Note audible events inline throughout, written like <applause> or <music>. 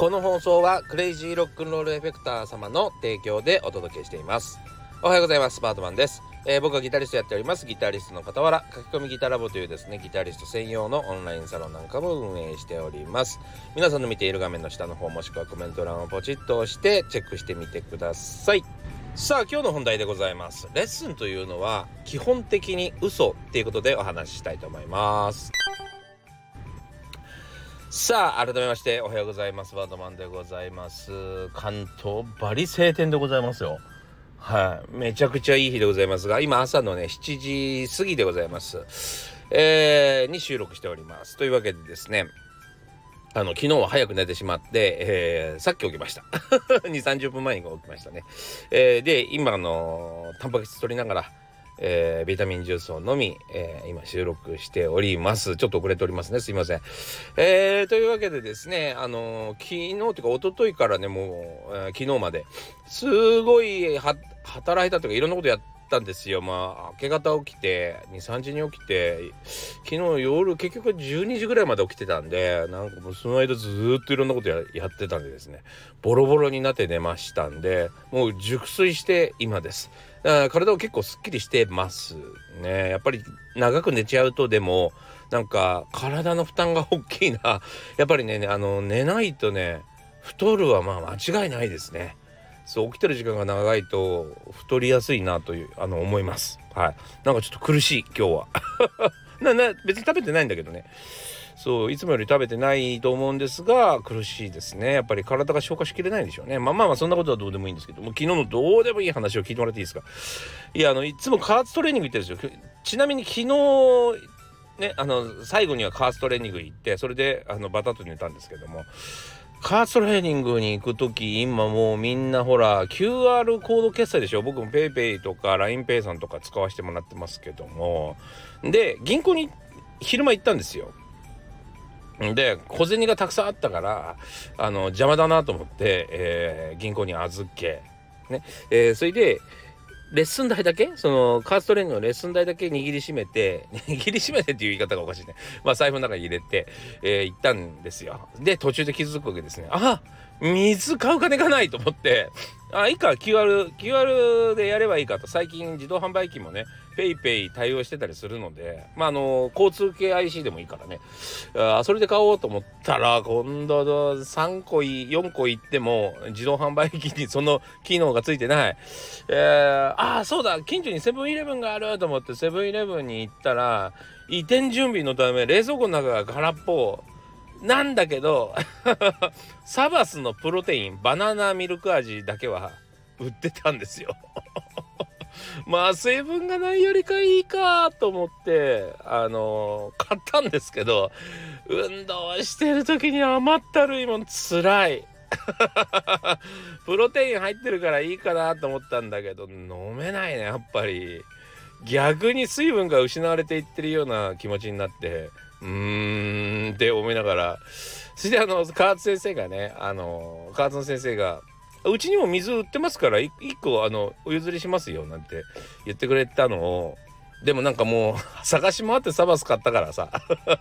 この放送はクレイジーロックンロールエフェクター様の提供でお届けしています。おはようございます。バートマンです、えー、僕はギタリストやっております。ギタリストの傍ら書き込みギタラボというですねギタリスト専用のオンラインサロンなんかも運営しております。皆さんの見ている画面の下の方もしくはコメント欄をポチッと押してチェックしてみてください。さあ今日の本題でございます。レッスンというのは基本的に嘘っていうことでお話ししたいと思います。さあ改めましておはようございます。バードマンでございます。関東バリ晴天でございますよ。はい。めちゃくちゃいい日でございますが今朝のね7時過ぎでございます。えー、に収録しております。というわけでですねあの昨日は早く寝てしまって、えー、さっき起きました。<laughs> 2 30分前に起きましたね、えー、で今のタンパク質取りながらえー、ビタミンジュースを飲み、えー、今収録しております。ちょっと遅れておりますね。すいません。えー、というわけでですね、あの昨日というか一昨日からね、もう、え、昨日まで、すごい働いたというか、いろんなことやったんですよ。まあ、明け方起きて、2、3時に起きて、昨日夜結局12時ぐらいまで起きてたんで、なんかもうその間ずっといろんなことやってたんでですね、ボロボロになって寝ましたんで、もう熟睡して今です。体を結構すっきりしてますね。やっぱり長く寝ちゃうとでもなんか体の負担が大きいな。<laughs> やっぱりねあの寝ないとね太るはまあ間違いないですね。そう起きてる時間が長いと太りやすいなというあの思います。はい。なんかちょっと苦しい今日は。<laughs> なな別に食べてないんだけどね。そういつもより食べてないと思うんですが苦しいですね。やっぱり体が消化しきれないんでしょうね。まあまあまあそんなことはどうでもいいんですけど。も昨日のどうでもいい話を聞いてもらっていいですか。いやあのいつも加圧トレーニング行ってるんですよ。ちなみに昨日ねあの最後には加圧トレーニング行ってそれであのバタッと寝たんですけども。加圧トレーニングに行く時今もうみんなほら QR コード決済でしょ。僕も PayPay とか LINEPay さんとか使わせてもらってますけども。で銀行に昼間行ったんですよ。で小銭がたくさんあったからあの邪魔だなと思って、えー、銀行に預け、ね。えー、それでレッスン代だけそのカーストレーニングのレッスン代だけ握りしめて <laughs> 握りしめてっていう言い方がおかしいね。まあ財布の中に入れて、えー、行ったんですよ。で途中で気づくわけですね。あ水買う金がないと思ってあいいか QR, QR でやればいいかと。最近自動販売機もね PayPay 対応してたりするのでまああの交通系 IC でもいいからね。あそれで買おうと思ったら今度3個4個いっても自動販売機にその機能がついてない、えー、あそうだ近所にセブンイレブンがあると思ってセブンイレブンに行ったら移転準備のため冷蔵庫の中が空っぽ。なんだけど <laughs> サバスのプロテインバナナミルク味だけは売ってたんですよ。<laughs> まあ成分がないよりかいいかと思ってあの、買ったんですけど運動してる時に余ったるいもんつらい。<laughs> プロテイン入ってるからいいかなと思ったんだけど飲めないねやっぱり。逆に水分が失われていってるような気持ちになって。うーんって思いながら。そしてあの河津先生がねあの河津の先生がうちにも水売ってますから1個あのお譲りしますよなんて言ってくれたのをでもなんかもう探し回ってサバス買ったからさ。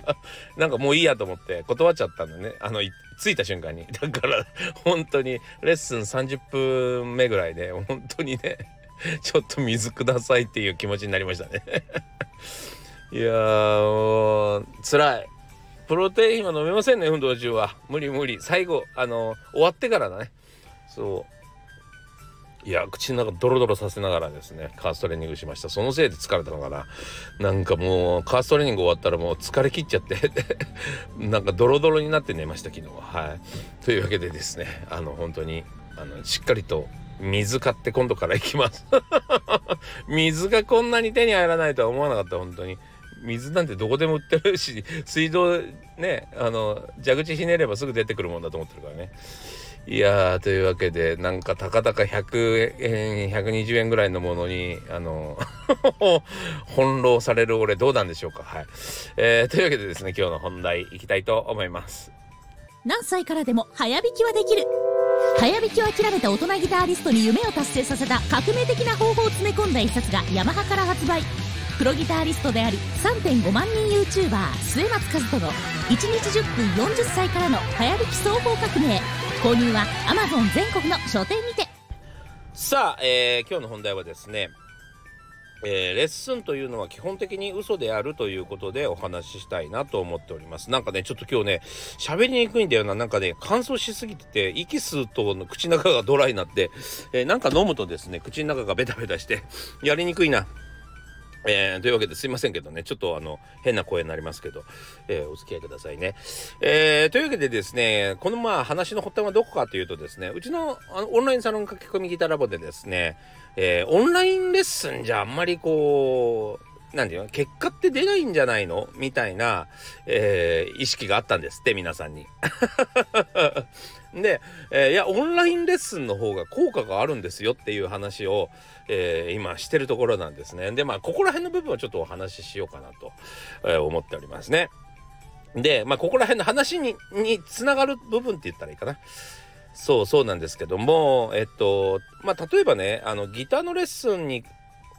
<laughs> なんかもういいやと思って断っちゃったんだね。あの着いた瞬間に。だから本当にレッスン30分目ぐらいで本当にねちょっと水くださいっていう気持ちになりましたね。いやーもう辛い。プロテインは飲めませんね運動中は。無理無理。最後あの終わってからだね。そう。いや口の中ドロドロさせながらですねカーストレーニングしました。そのせいで疲れたのかな。なんかもうカーストレーニング終わったらもう疲れ切っちゃって。<laughs> なんかドロドロになって寝ました昨日は。はい。というわけでですねあの本当にあのしっかりと水買って今度から行きます。<laughs> 水がこんなに手に入らないとは思わなかった本当に。水なんてどこでも売ってるし <laughs> 水道ねあの蛇口ひねればすぐ出てくるもんだと思ってるからね。いやーというわけでなんかたかだか100円120円ぐらいのものにあの <laughs> 翻弄される俺どうなんでしょうか。はい、えー、というわけでですね今日の本題いきたいと思います。何歳からでも早弾きはできる。早弾きを諦めた大人ギタリストに夢を達成させた革命的な方法を詰め込んだ一冊がヤマハから発売。プロギタリストであり3.5万人 YouTuber 末松和人の1日10分40歳からの早弾き双方革命。購入は Amazon 全国の書店にて。さあ、えー今日の本題はですね、えーレッスンというのは基本的に嘘であるということでお話ししたいなと思っております。なんかねちょっと今日ね喋りにくいんだよな。なんかね乾燥しすぎてて息吸うと口の中がドライになって、えーなんか飲むとですね口の中がベタベタしてやりにくいな。えーというわけですいませんけどねちょっとあの変な声になりますけど、えーお付き合いくださいね。えーというわけでですねこのまあ話の発端はどこかというとですねうちのあのオンラインサロン書き込みギターラボでですね、えーオンラインレッスンじゃあんまりこうなんていうの結果って出ないんじゃないの？みたいな、えー意識があったんですって皆さんに。で、えーいやオンラインレッスンの方が効果があるんですよっていう話を、えー今してるところなんですね。でまあここら辺の部分をちょっとお話ししようかなと、えー思っておりますね。でまあここら辺の話ににつながる部分って言ったらいいかな。そうそうなんですけどもえっとまあ例えばねあのギターのレッスンに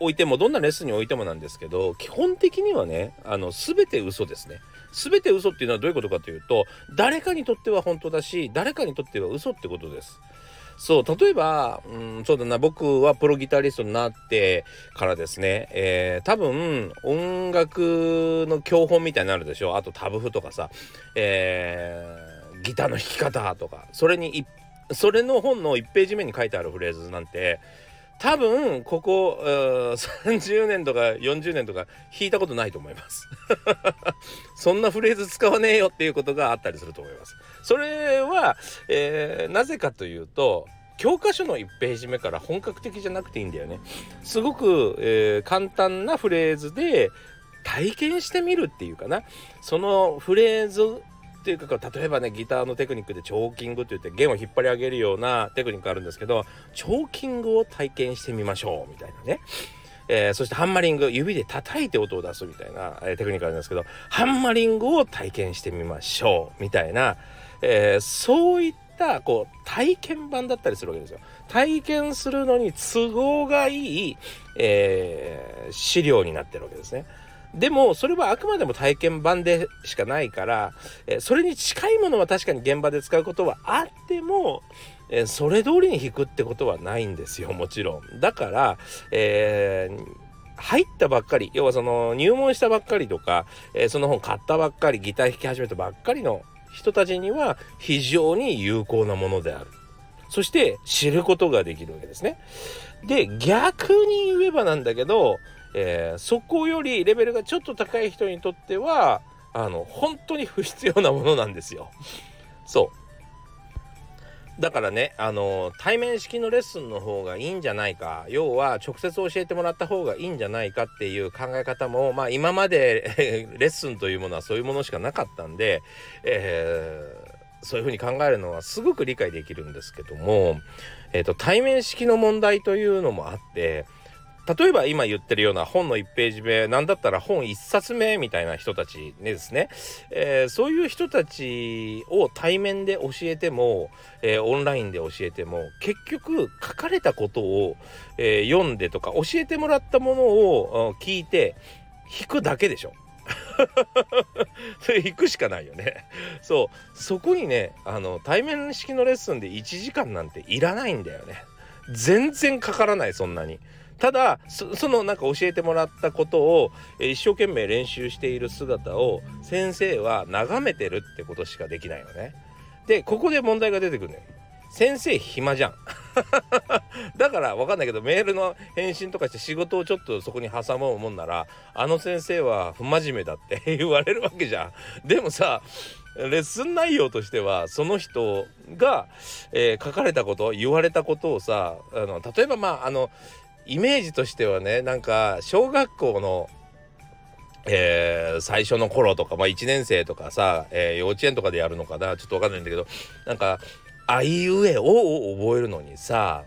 おいてもどんなレッスンにおいてもなんですけど基本的にはねあの全て嘘ですね。全て嘘っていうのはどういうことかというと誰かにとっては本当だし誰かにとっては嘘ってことです。そう例えば、うん、そうだな僕はプロギタリストになってからですね、えー多分音楽の教本みたいになるでしょあとタブ譜とかさ、えーギターの弾き方とかそれにそれの本の1ページ目に書いてあるフレーズなんて多分ここ30年とか40年とか弾いたことないと思います。<laughs> そんなフレーズ使わねえよっていうことがあったりすると思います。それは、えーなぜかというと教科書の1ページ目から本格的じゃなくていいんだよね。すごく、えー簡単なフレーズで体験してみるっていうかなそのフレーズっていうか例えばねギターのテクニックでチョーキングって言って弦を引っ張り上げるようなテクニックあるんですけどチョーキングを体験してみましょうみたいなね。えーそしてハンマリング指で叩いて音を出すみたいな、えーテクニックあるんですけどハンマリングを体験してみましょうみたいな、えーそういったこう体験版だったりするわけですよ。体験するのに都合がいい、え資料になってるわけですね。でもそれはあくまでも体験版でしかないから、えそれに近いものは確かに現場で使うことはあっても、えそれ通りに弾くってことはないんですよもちろん。だから、えー入ったばっかり要はその入門したばっかりとか、えーその本買ったばっかりギター弾き始めたばっかりの人たちには非常に有効なものである。そして知ることができるわけですね。で逆に言えばなんだけど、えーそこよりレベルがちょっと高い人にとってはあの本当に不必要なものなんですよ。そうだからねあの対面式のレッスンの方がいいんじゃないか要は直接教えてもらった方がいいんじゃないかっていう考え方もまあ今までレッスンというものはそういうものしかなかったんで、えーそういうふうに考えるのはすごく理解できるんですけども、えーと対面式の問題というのもあって例えば今言ってるような本の1ページ目なんだったら本1冊目みたいな人たちねですね、えーそういう人たちを対面で教えても、えーオンラインで教えても結局書かれたことを、えー読んでとか教えてもらったものを聞いて弾くだけでしょ。<laughs> それ弾くしかないよね。そうそこにねあの対面式のレッスンで1時間なんていらないんだよね。全然かからないそんなに。ただそのなんか教えてもらったことを一生懸命練習している姿を先生は眺めてるってことしかできないよね。でここで問題が出てくるのよ。先生暇じゃん。<laughs> だから分かんないけどメールの返信とかして仕事をちょっとそこに挟もうもんならあの先生は不真面目だって <laughs> 言われるわけじゃん。でもさレッスン内容としてはその人が、えー書かれたこと言われたことをさあの例えばまああのイメージとしてはねなんか小学校のえー最初の頃とか、まあ、1年生とかさ、えー幼稚園とかでやるのかなちょっと分かんないんだけどなんか「あいうえお」を覚えるのにさ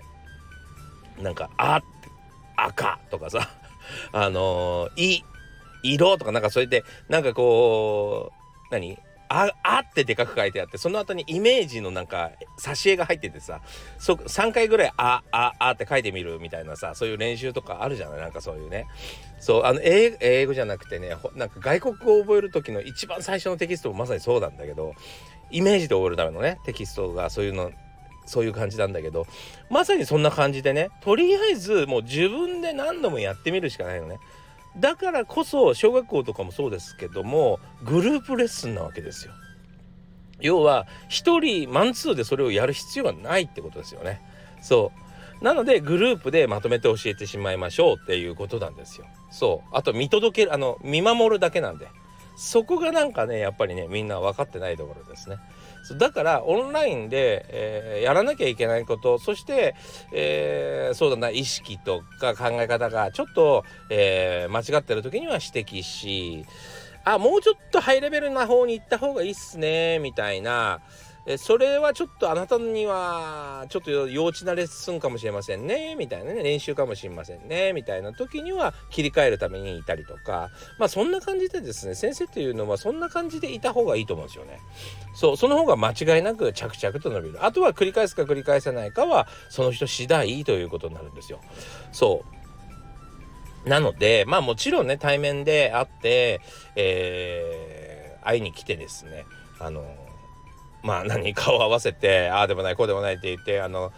なんか「あ」って「赤」とかさ「あのーい」「色」とかなんかそれでなんかこう何ああってでかく書いてあってその後にイメージのなんか挿絵が入っててさそ3回ぐらい「あああ」って書いてみるみたいなさそういう練習とかあるじゃない？なんかそういうね。そうあの英英語じゃなくてねなんか外国語を覚える時の一番最初のテキストもまさにそうなんだけどイメージで覚えるためのねテキストがそういうのそういう感じなんだけどまさにそんな感じでねとりあえずもう自分で何度もやってみるしかないのね。だからこそ小学校とかもそうですけどもグループレッスンなわけですよ。要は一人マンツーでそれをやる必要はないってことですよね。そう。なのでグループでまとめて教えてしまいましょうっていうことなんですよ。そう。あと見届けるあの見守るだけなんで。そこがなんかねやっぱりねみんな分かってないところですね。だからオンラインで、えー、やらなきゃいけないことそして、えー、そうだな意識とか考え方がちょっと、えー、間違ってる時には指摘しあもうちょっとハイレベルな方に行った方がいいっすねみたいなえそれはちょっとあなたにはちょっと幼稚なレッスンかもしれませんねみたいなね練習かもしれませんねみたいな時には切り替えるためにいたりとかまあそんな感じでですね先生っていうのはそんな感じでいた方がいいと思うんですよね。そうその方が間違いなく着々と伸びるあとは繰り返すか繰り返さないかはその人次第ということになるんですよ。そうなのでまあもちろんね対面で会って、えー、会いに来てですねあのまあ何顔合わせてああでもないこうでもないって言ってあの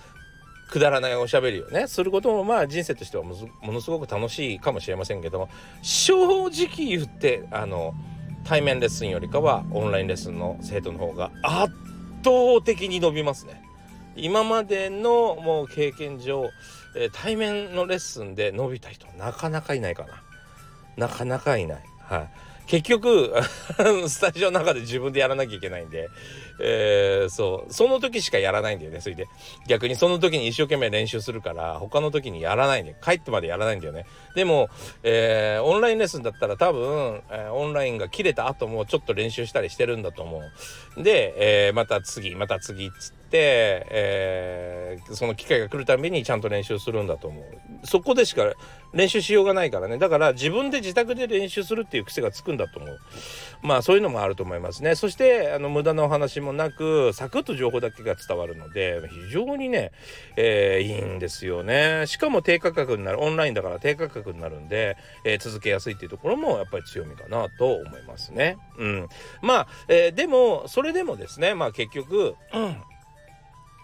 くだらないおしゃべりをねすることもまあ人生としてはものすごく楽しいかもしれませんけども正直言ってあの対面レッスンよりかはオンラインレッスンの生徒の方が圧倒的に伸びますね。今までのもう経験上、えー、対面のレッスンで伸びた人なかなかいないかな。なかなかいない。はい。結局スタジオの中で自分でやらなきゃいけないんで、えー、そう。その時しかやらないんだよねそれで。逆にその時に一生懸命練習するから他の時にやらないんで帰ってまでやらないんだよね。でも、えー、オンラインレッスンだったら多分、えー、オンラインが切れた後もちょっと練習したりしてるんだと思う。で、えー、また次また次っつって、えー、その機会が来るたびにちゃんと練習するんだと思う。そこでしか練習しようがないからね。だから自分で自宅で練習するっていう癖がつくんだと思う。まあそういうのもあると思いますね。そしてあの無駄なお話ももなくサクッと情報だけが伝わるので非常にね、えー、いいんですよね。しかも低価格になるオンラインだから低価格になるんで、えー、続けやすいっていうところもやっぱり強みかなと思いますね。うん。まあ、えー、でもそれでもですねまあ結局、うん。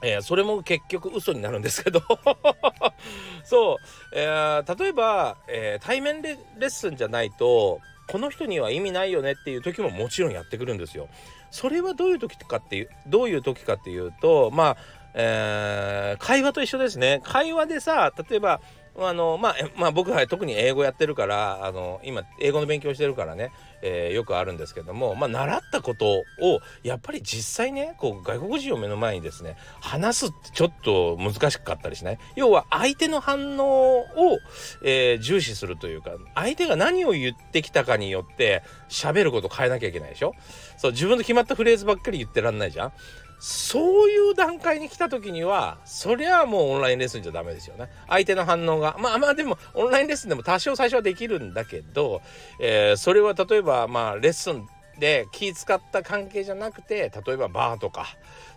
えー、それも結局嘘になるんですけど。<laughs> そう、えー、例えば、えー、対面レッスンじゃないとこの人には意味ないよねっていう時ももちろんやってくるんですよ。それはどういう時かっていうどういう時かっていうとまあ、えー、会話と一緒ですね。会話でさ例えばあのまあ、まあ、僕は特に英語やってるからあの今英語の勉強してるからね、えー、よくあるんですけども、まあ、習ったことをやっぱり実際ねこう外国人を目の前にですね話すってちょっと難しかったりしない？要は相手の反応を、えー、重視するというか相手が何を言ってきたかによって喋ること変えなきゃいけないでしょ？そう自分の決まったフレーズばっかり言ってらんないじゃん？そういう段階に来た時にはそりゃもうオンラインレッスンじゃダメですよね。相手の反応が。まあまあでもオンラインレッスンでも多少最初はできるんだけど、えー、それは例えばまあレッスンで気使った関係じゃなくて例えばバーとか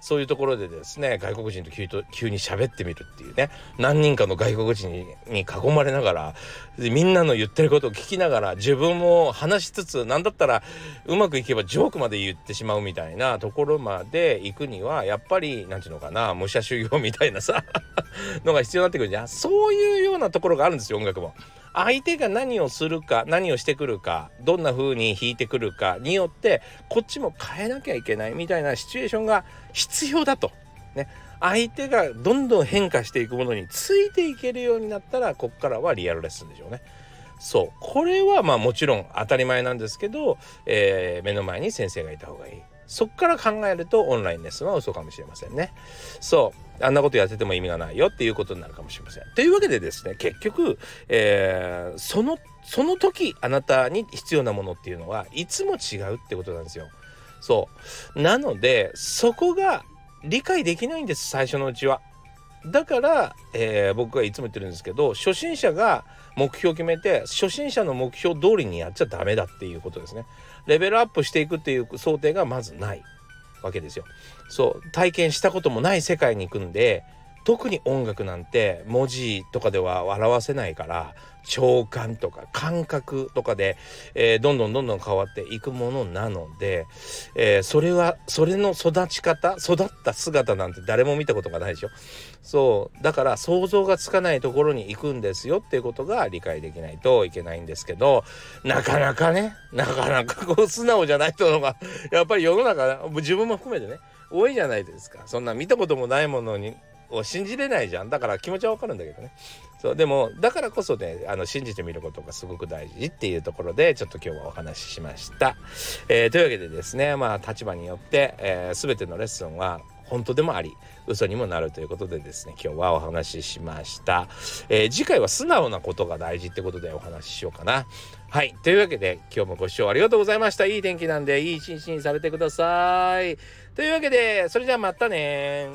そういうところでですね外国人と急と急に喋ってみるっていうね何人かの外国人に囲まれながらみんなの言ってることを聞きながら自分も話しつつ何だったらうまくいけばジョークまで言ってしまうみたいなところまで行くにはやっぱり何て言うのかな武者修行みたいなさのが必要になってくるじゃんそういうようなところがあるんですよ音楽も。相手が何をするか何をしてくるかどんな風に弾いてくるかによってこっちも変えなきゃいけないみたいなシチュエーションが必要だと。ね、相手がどんどん変化していくものについていけるようになったらこっからはリアルレッスンでしょうね。そうこれはまあもちろん当たり前なんですけど、えー、目の前に先生がいた方がいい。そっから考えるとオンラインレッスンは嘘かもしれませんね。そうあんなことやってても意味がないよっていうことになるかもしれません。というわけでですね結局、えー、そのその時あなたに必要なものっていうのはいつも違うってことなんですよ。そうなのでそこが理解できないんです最初のうちは。だから、えー、僕はいつも言ってるんですけど初心者が目標を決めて初心者の目標通りにやっちゃダメだっていうことですね。レベルアップしていくっていう想定がまずないわけですよ。そう体験したこともない世界に行くんで特に音楽なんて文字とかでは表せないから聴感とか感覚とかで、えー、どんどんどんどん変わっていくものなので、えー、それはそれの育ち方育った姿なんて誰も見たことがないでしょ。そう。だから想像がつかないところに行くんですよっていうことが理解できないといけないんですけどなかなかねなかなかこう素直じゃない人のがやっぱり世の中自分も含めてね多いじゃないですか。そんな見たこともないものにを信じれないじゃん。だから気持ちはわかるんだけどね。そうでもだからこそねあの信じてみることがすごく大事っていうところでちょっと今日はお話ししました、えー、というわけでですねまあ立場によって、えー、全てのレッスンは本当でもあり嘘にもなるということでですね今日はお話ししました、えー、次回は素直なことが大事ってことでお話ししようかな。はいというわけで今日もご視聴ありがとうございました。いい天気なんでいい一日にされてください。というわけでそれじゃあまたね